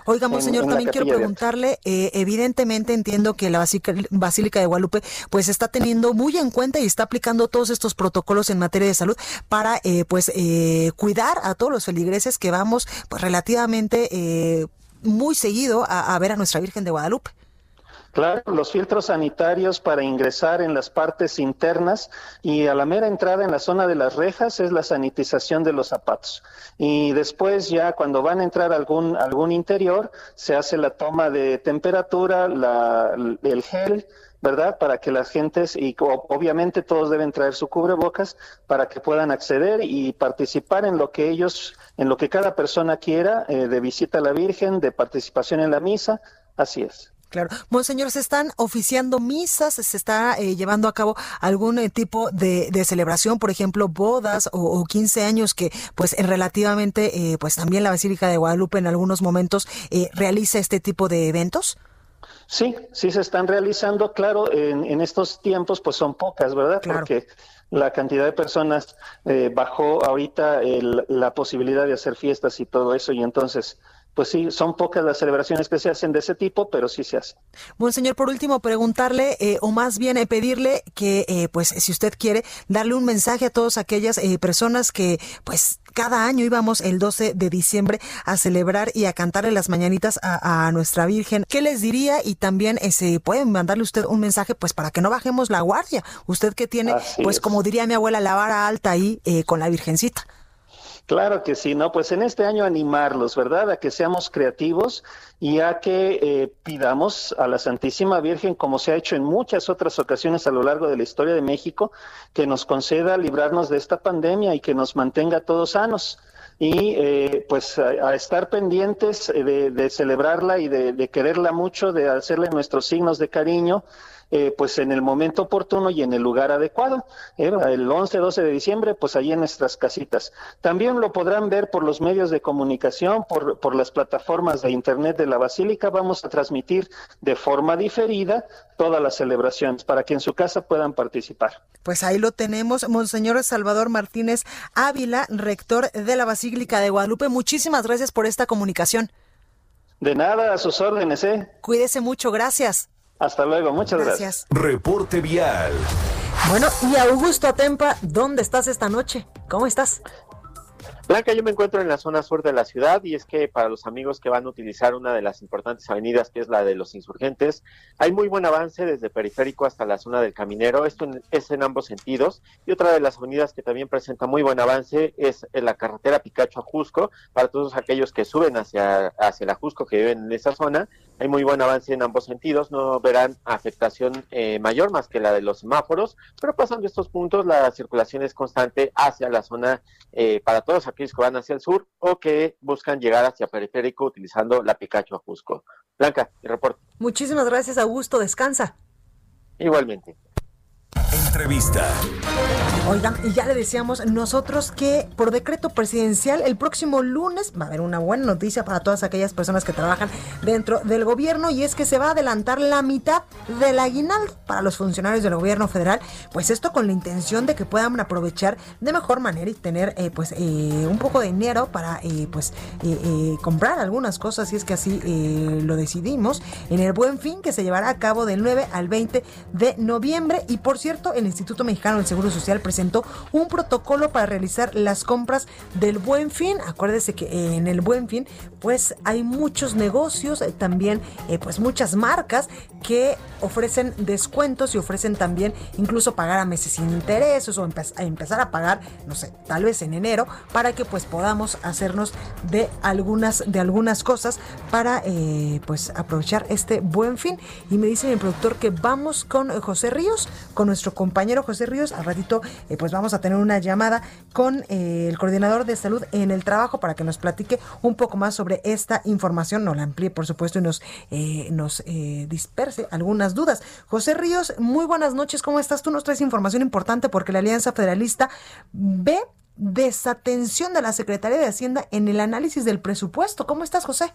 Oiga, monseñor, también quiero preguntarle, eh, evidentemente entiendo que la Basílica, de Guadalupe pues está teniendo muy en cuenta y está aplicando todos estos protocolos en materia de salud para eh, pues eh, cuidar a todos los feligreses que vamos pues relativamente muy seguido a ver a nuestra Virgen de Guadalupe. Claro, los filtros sanitarios para ingresar en las partes internas y a la mera entrada en la zona de las rejas es la sanitización de los zapatos. Y después ya cuando van a entrar algún, algún interior, se hace la toma de temperatura, el gel, ¿verdad? Para que las gentes, y obviamente todos deben traer su cubrebocas para que puedan acceder y participar en lo que ellos, en lo que cada persona quiera, eh, de visita a la Virgen, de participación en la misa, así es. Claro. Monseñor, ¿se están oficiando misas? ¿Se está eh, llevando a cabo algún eh, tipo de, celebración, por ejemplo, bodas o, 15 años que, pues, relativamente, eh, pues también la Basílica de Guadalupe en algunos momentos realiza este tipo de eventos? Sí, sí se están realizando, claro, en, estos tiempos pues son pocas, ¿verdad? Porque la cantidad de personas bajó ahorita la posibilidad de hacer fiestas y todo eso y entonces pues sí, son pocas las celebraciones que se hacen de ese tipo, pero sí se hacen. Monseñor, por último, preguntarle, eh, o más bien eh, pedirle que, eh, pues, si usted quiere, darle un mensaje a todas aquellas personas que, pues, cada año íbamos el 12 de diciembre a celebrar y a cantarle las mañanitas a, nuestra Virgen. ¿Qué les diría? Y también se puede mandarle usted un mensaje, pues, para que no bajemos la guardia. Usted que tiene, pues, como diría mi abuela, la vara alta ahí con la Virgencita. Claro que sí, ¿no? Pues en este año animarlos, ¿verdad? A que seamos creativos y a que eh, pidamos a la Santísima Virgen, como se ha hecho en muchas otras ocasiones a lo largo de la historia de México, que nos conceda librarnos de esta pandemia y que nos mantenga todos sanos. Y eh, pues a, estar pendientes de, de celebrarla y de quererla mucho, de hacerle nuestros signos de cariño eh, pues en el momento oportuno y en el lugar adecuado. ¿eh? el 11, 12 de diciembre, pues ahí en nuestras casitas. También lo podrán ver por los medios de comunicación, por, por las plataformas de Internet de la Basílica. Vamos a transmitir de forma diferida todas las celebraciones para que en su casa puedan participar. Pues ahí lo tenemos, Monseñor Salvador Martínez Ávila, rector de la Basílica de Guadalupe. Muchísimas gracias por esta comunicación. De nada, a sus órdenes, ¿eh? Cuídese mucho, gracias. Hasta luego, muchas gracias. Reporte vial. Bueno, y Augusto Atempa, ¿dónde estás esta noche? ¿Cómo estás? Blanca, yo me encuentro en la zona sur de la ciudad y es que para los amigos que van a utilizar una de las importantes avenidas, que es la de los insurgentes, hay muy buen avance desde periférico hasta la zona del caminero. Esto es en ambos sentidos. Y otra de las avenidas que también presenta muy buen avance es la carretera Picacho a Jusco. Para todos aquellos que suben hacia, hacia la Jusco, que viven en esa zona, hay muy buen avance en ambos sentidos. No verán afectación eh, mayor más que la de los semáforos, pero pasando estos puntos, la circulación es constante hacia la zona eh, para todos aquellos que van hacia el sur o que buscan llegar hacia periférico utilizando la Picacho a Jusco. Blanca, el reporte. Muchísimas gracias, Augusto. Descansa. Igualmente. Entrevista. Oigan, y ya le decíamos nosotros que por decreto presidencial el próximo lunes va a haber una buena noticia para todas aquellas personas que trabajan dentro del gobierno y es que se va a adelantar la mitad del aguinaldo para los funcionarios del gobierno federal, pues esto con la intención de que puedan aprovechar de mejor manera y tener eh, pues eh, un poco de dinero para eh, pues comprar algunas cosas si es que así lo decidimos en el Buen Fin que se llevará a cabo del 9 al 20 de noviembre y por cierto el Instituto Mexicano del Seguro Social presentó un protocolo para realizar las compras del Buen Fin. Acuérdese que en el Buen Fin pues hay muchos negocios, eh, también eh, pues muchas marcas que ofrecen descuentos y ofrecen también incluso pagar a meses sin intereses o empezar a pagar, no sé, tal vez en enero para que pues podamos hacernos de algunas de algunas cosas para eh, pues aprovechar este Buen Fin. Y me dice mi productor que vamos con José Ríos, con nuestro compañero José Ríos. Al ratito eh, pues vamos a tener una llamada con eh, el coordinador de salud en el trabajo para que nos platique un poco más sobre esta información, nos la amplíe por supuesto y nos, eh, nos disperse algunas dudas. José Ríos, muy buenas noches, ¿cómo estás? Tú nos traes información importante porque la Alianza Federalista ve desatención de la Secretaría de Hacienda en el análisis del presupuesto. ¿Cómo estás, José?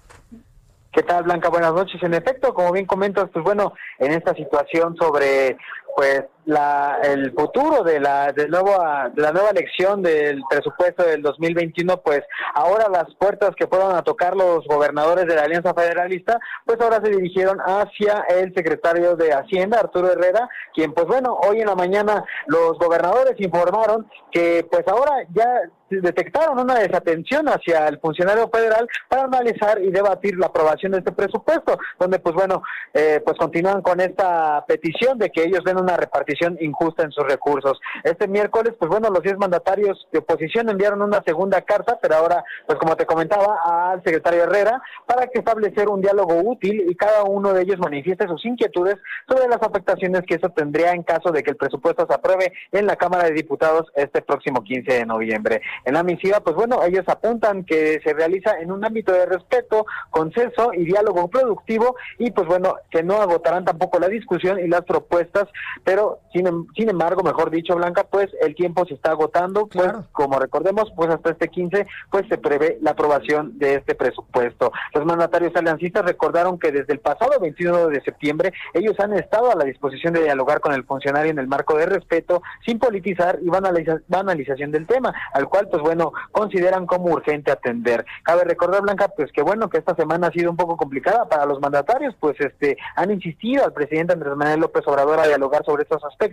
¿Qué tal, Blanca? Buenas noches. En efecto, como bien comentas, pues bueno, en esta situación sobre pues la, el futuro de la, de, nuevo, de la nueva elección del presupuesto del 2021, pues ahora las puertas que fueron a tocar los gobernadores de la Alianza Federalista, pues ahora se dirigieron hacia el secretario de Hacienda, Arturo Herrera, quien pues bueno, hoy en la mañana los gobernadores informaron que pues ahora ya detectaron una desatención hacia el funcionario federal para analizar y debatir la aprobación de este presupuesto, donde pues bueno, eh, pues continúan con esta petición de que ellos den una repartición injusta en sus recursos. Este miércoles, pues bueno, los 10 mandatarios de oposición enviaron una segunda carta, pero ahora, pues como te comentaba, al secretario Herrera, para que establecer un diálogo útil y cada uno de ellos manifieste sus inquietudes sobre las afectaciones que eso tendría en caso de que el presupuesto se apruebe en la Cámara de Diputados este próximo 15 de noviembre. En la misiva, pues bueno, ellos apuntan que se realiza en un ámbito de respeto, consenso y diálogo productivo y pues bueno, que no agotarán tampoco la discusión y las propuestas pero sin, em, sin embargo, mejor dicho, Blanca, pues el tiempo se está agotando, pues como recordemos, pues hasta este 15, pues se prevé la aprobación de este presupuesto. Los mandatarios aliancistas recordaron que desde el pasado 21 de septiembre ellos han estado a la disposición de dialogar con el funcionario en el marco de respeto, sin politizar y banalización del tema, al cual, pues bueno, consideran como urgente atender. Cabe recordar, Blanca, pues que bueno, que esta semana ha sido un poco complicada para los mandatarios, pues este han insistido al presidente Andrés Manuel López Obrador a dialogar sobre estos aspectos.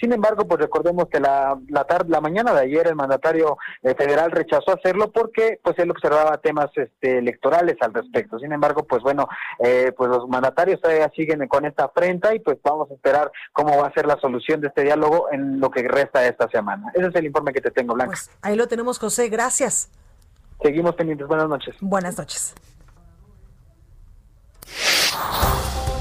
Sin embargo, pues recordemos que la, la, tarde, la mañana de ayer el mandatario eh, federal rechazó hacerlo porque pues él observaba temas este, electorales al respecto. Sin embargo, pues bueno, eh, pues los mandatarios todavía siguen con esta afrenta y pues vamos a esperar cómo va a ser la solución de este diálogo en lo que resta de esta semana. Ese es el informe que te tengo, Blanca. Pues ahí lo tenemos, José. Gracias. Seguimos pendientes. Buenas noches. Buenas noches.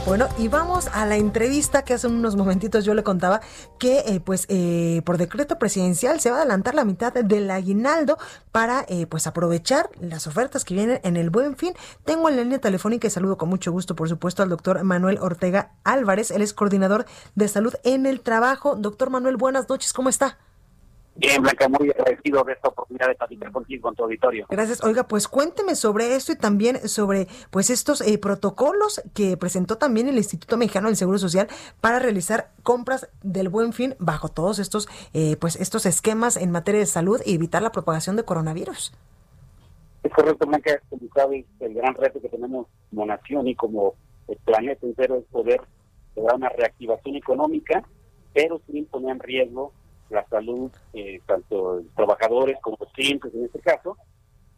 Bueno, y vamos a la entrevista que hace unos momentitos yo le contaba que eh, pues eh, por decreto presidencial se va a adelantar la mitad del aguinaldo para eh, pues aprovechar las ofertas que vienen en el buen fin. Tengo en la línea telefónica y saludo con mucho gusto por supuesto al doctor Manuel Ortega Álvarez, él es coordinador de salud en el trabajo. Doctor Manuel, buenas noches, ¿cómo está? Bien, Blanca, muy agradecido de esta oportunidad de platicar contigo, con tu auditorio. Gracias. Oiga, pues cuénteme sobre esto y también sobre pues estos eh, protocolos que presentó también el Instituto Mexicano del Seguro Social para realizar compras del Buen Fin bajo todos estos eh, pues estos esquemas en materia de salud y evitar la propagación de coronavirus. Es correcto, Blanca. Como sabes, el gran reto que tenemos como nación y como el planeta entero es poder lograr una reactivación económica, pero sin poner en riesgo la salud, eh, tanto trabajadores como clientes en este caso,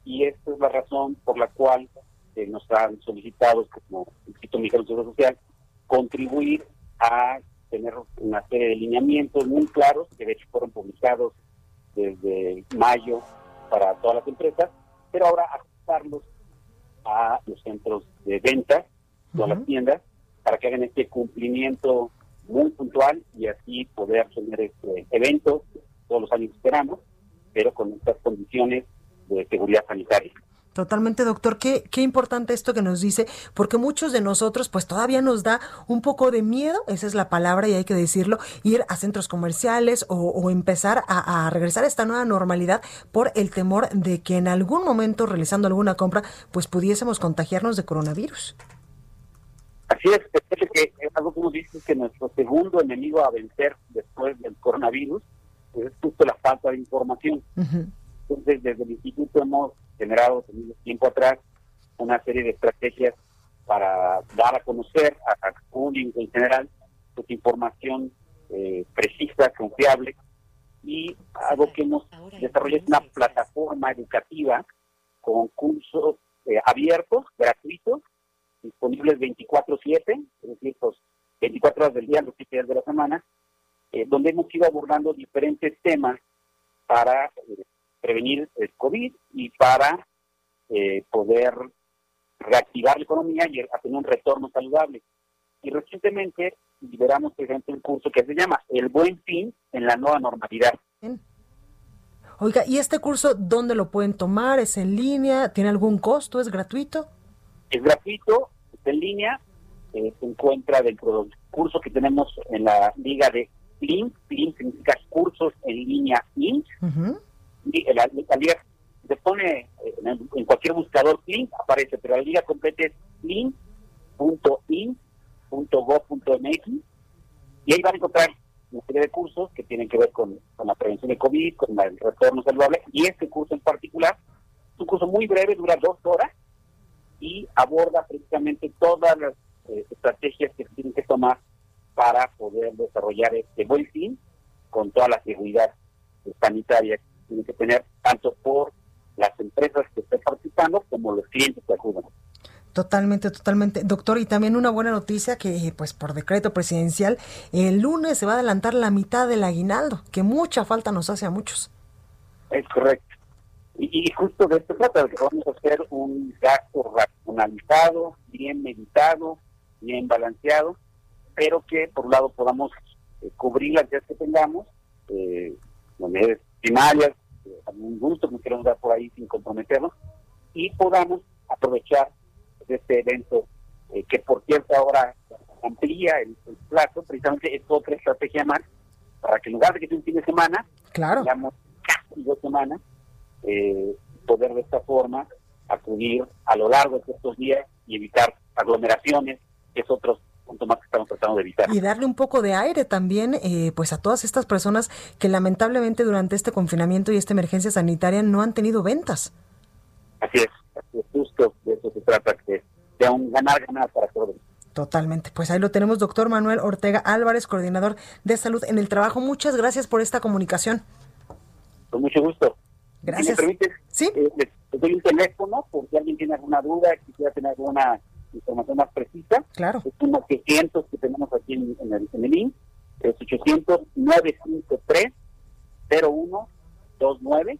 y esta es la razón por la cual eh, nos han solicitado como Instituto Mexicano de Seguridad Social contribuir a tener una serie de lineamientos muy claros que de hecho fueron publicados desde mayo para todas las empresas, pero ahora ajustarlos a los centros de venta, todas las tiendas, para que hagan este cumplimiento muy puntual y así poder tener este evento todos los años esperamos, pero con estas condiciones de seguridad sanitaria. Totalmente, doctor. Qué, qué importante esto que nos dice, porque muchos de nosotros, pues todavía nos da un poco de miedo, esa es la palabra y hay que decirlo, ir a centros comerciales o, empezar a, a, regresar a esta nueva normalidad por el temor de que en algún momento, realizando alguna compra, pues pudiésemos contagiarnos de coronavirus. Así es, es que algo como dices que nuestro segundo enemigo a vencer después del coronavirus pues, es justo la falta de información. Entonces, desde el instituto hemos generado tiempo atrás una serie de estrategias para dar a conocer a, público en general pues, información eh, precisa, confiable y algo que hemos desarrollado es una plataforma educativa con cursos eh, abiertos, gratuitos, disponibles 24/7, es decir, pues 24 horas del día, los 7 días de la semana, eh, donde hemos ido abordando diferentes temas para eh, prevenir el COVID y para eh, poder reactivar la economía y hacer un retorno saludable. Y recientemente liberamos, ejemplo, un curso que se llama El Buen Fin en la Nueva Normalidad. Oiga, ¿y este curso dónde lo pueden tomar? ¿Es en línea? ¿Tiene algún costo? ¿Es gratuito? Es gratuito, está en línea, se encuentra dentro del curso que tenemos en la liga de Link, Link significa cursos en línea Inc. y la, liga se pone eh, en, cualquier buscador Link, aparece, pero la liga completa es link.in.gov.mx y ahí van a encontrar una serie de cursos que tienen que ver con, la prevención de COVID, con el retorno saludable, y este curso en particular es un curso muy breve, dura dos horas, y aborda precisamente todas las eh, estrategias que se tienen que tomar para poder desarrollar este buen fin con toda la seguridad sanitaria que tiene que tener tanto por las empresas que estén participando como los clientes que acudan. Totalmente, totalmente. Doctor, y también una buena noticia que pues por decreto presidencial el lunes se va a adelantar la mitad del aguinaldo, que mucha falta nos hace a muchos. Es correcto. Y, justo de esto trata, de que vamos a hacer un gasto racionalizado, bien meditado, bien balanceado, pero que por un lado podamos eh, cubrir las ideas que tengamos, eh, unidades primarias, eh, algún gusto que queremos dar por ahí sin comprometernos, y podamos aprovechar este evento eh, que por cierto ahora amplía el, plazo, precisamente es otra estrategia más para que en lugar de que sea un fin de semana, claro. digamos casi dos semanas, poder de esta forma acudir a lo largo de estos días y evitar aglomeraciones, que es otro punto más que estamos tratando de evitar. Y darle un poco de aire también eh, pues a todas estas personas que lamentablemente durante este confinamiento y esta emergencia sanitaria no han tenido ventas. Así es, justo de eso se trata, que sea un ganar-ganar para todos. Totalmente. Pues ahí lo tenemos, doctor Manuel Ortega Álvarez, coordinador de salud en el trabajo. Muchas gracias por esta comunicación. Con mucho gusto. Gracias. Si me permites, ¿Sí? Eh, les doy un teléfono por si alguien tiene alguna duda, quisiera tener alguna información más precisa. Claro. Es un 800 que tenemos aquí en, el, en el IN, es 800-953-0129,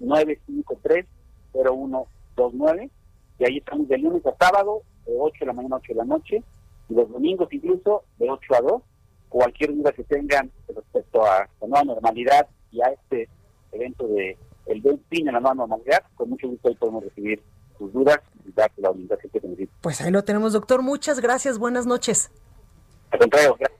800-953-0129, y ahí estamos de lunes a sábado, de 8 de la mañana a 8 de la noche, y los domingos incluso de 8 a 2. Cualquier duda que tengan respecto a la nueva normalidad y a este evento de el buen fin en la nueva normalidad, con mucho gusto ahí podemos recibir sus dudas y darte la orientación que necesita. Pues ahí lo tenemos, doctor. Muchas gracias. Buenas noches. Al contrario, gracias.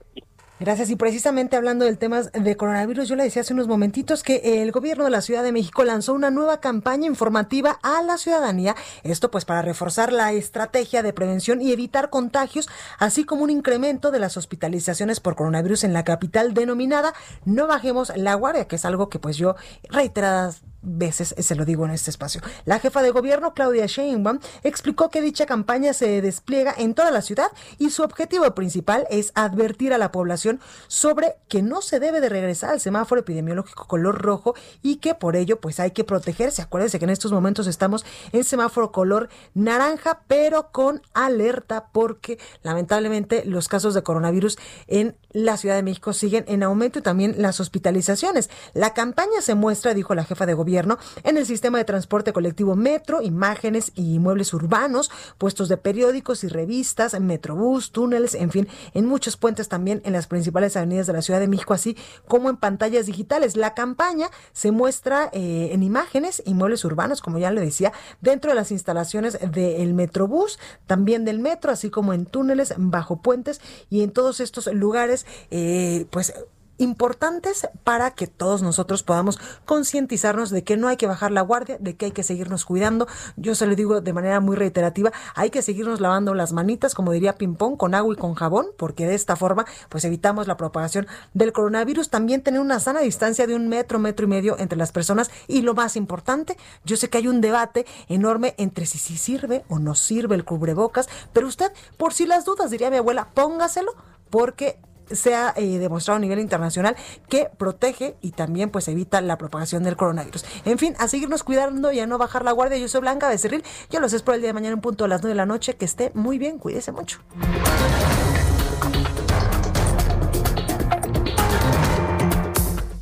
Gracias. Y precisamente hablando del tema de coronavirus, yo le decía hace unos momentitos que el gobierno de la Ciudad de México lanzó una nueva campaña informativa a la ciudadanía. Esto pues para reforzar la estrategia de prevención y evitar contagios, así como un incremento de las hospitalizaciones por coronavirus en la capital denominada No Bajemos la Guardia, que es algo que pues yo reiteradas veces se lo digo en este espacio. La jefa de gobierno, Claudia Sheinbaum, explicó que dicha campaña se despliega en toda la ciudad y su objetivo principal es advertir a la población sobre que no se debe de regresar al semáforo epidemiológico color rojo y que por ello pues hay que protegerse. Acuérdense que en estos momentos estamos en semáforo color naranja, pero con alerta porque lamentablemente los casos de coronavirus en la Ciudad de México siguen en aumento y también las hospitalizaciones. La campaña se muestra, dijo la jefa de gobierno, en el sistema de transporte colectivo Metro, imágenes y muebles urbanos, puestos de periódicos y revistas, Metrobús, túneles, en fin, en muchos puentes también en las principales avenidas de la Ciudad de México, así como en pantallas digitales. La campaña se muestra eh, en imágenes y muebles urbanos, como ya le decía, dentro de las instalaciones del Metrobús, también del metro, así como en túneles, bajo puentes y en todos estos lugares, eh, pues importantes para que todos nosotros podamos concientizarnos de que no hay que bajar la guardia, de que hay que seguirnos cuidando. Yo se lo digo de manera muy reiterativa, hay que seguirnos lavando las manitas, como diría Pimpón, con agua y con jabón, porque de esta forma pues evitamos la propagación del coronavirus. También tener una sana distancia de un metro, metro y medio entre las personas y lo más importante, yo sé que hay un debate enorme entre si, si sirve o no sirve el cubrebocas, pero usted, por si las dudas, diría mi abuela, póngaselo porque se ha eh, demostrado a nivel internacional que protege y también pues evita la propagación del coronavirus. En fin, a seguirnos cuidando y a no bajar la guardia. Yo soy Blanca Becerril. Yo los espero el día de mañana en punto a las 9 de la noche. Que esté muy bien. Cuídese mucho.